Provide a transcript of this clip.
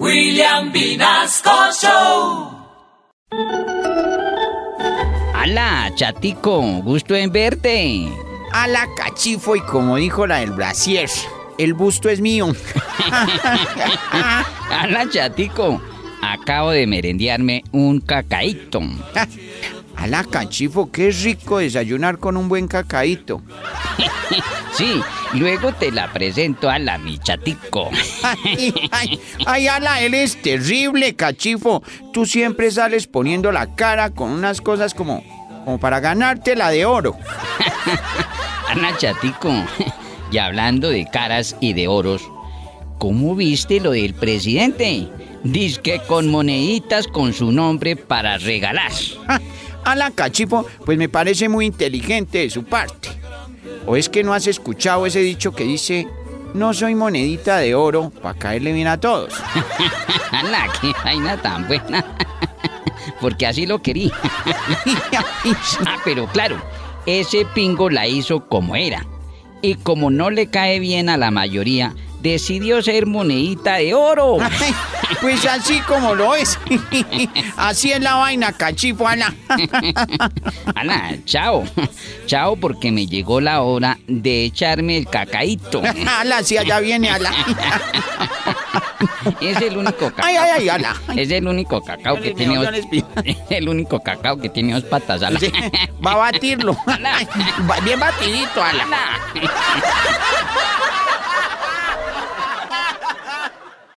William Vinasco Show. Hola, chatico, gusto en verte. A la cachifo y como dijo la del brasier, el busto es mío. Hola, chatico, acabo de merendearme un cacaíto. A la cachifo, qué rico desayunar con un buen cacaíto. Sí, luego te la presento a la mi chatico. Ay, ay, ay, ala, él es terrible, cachifo. Tú siempre sales poniendo la cara con unas cosas como, como para ganarte la de oro. Ana Chatico, y hablando de caras y de oros, ¿cómo viste lo del presidente? Dice que con moneditas con su nombre para regalar. A la cachifo, pues me parece muy inteligente de su parte. ¿O es que no has escuchado ese dicho que dice, no soy monedita de oro para caerle bien a todos? Ana, qué vaina tan buena. Porque así lo quería. Ah, pero claro, ese pingo la hizo como era. Y como no le cae bien a la mayoría, decidió ser monedita de oro. Ay, Pues así como lo es. Así es la vaina, cachifo, ala. Ana, chao. Chao porque me llegó la hora de echarme el cacaíto. Ala, si allá viene, ala. Es el único cacao. Ay, ay, ay, ala. Es el único cacao que tiene dos... Es el único cacao que tiene dos patas. ala. Sí, Va a batirlo. Ala. Bien batidito, ala. Ana.